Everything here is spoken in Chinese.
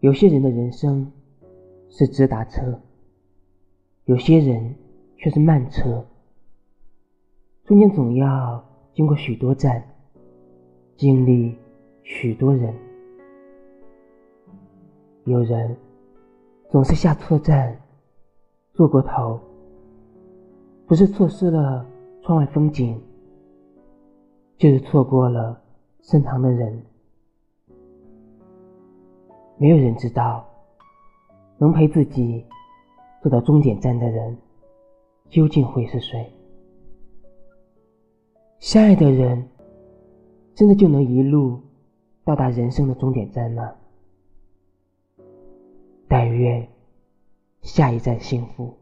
有些人的人生是直达车，有些人却是慢车，中间总要经过许多站，经历许多人。有人总是下错站，坐过头，不是错失了窗外风景，就是错过了身旁的人。没有人知道，能陪自己走到终点站的人究竟会是谁。相爱的人，真的就能一路到达人生的终点站吗？但愿下一站幸福。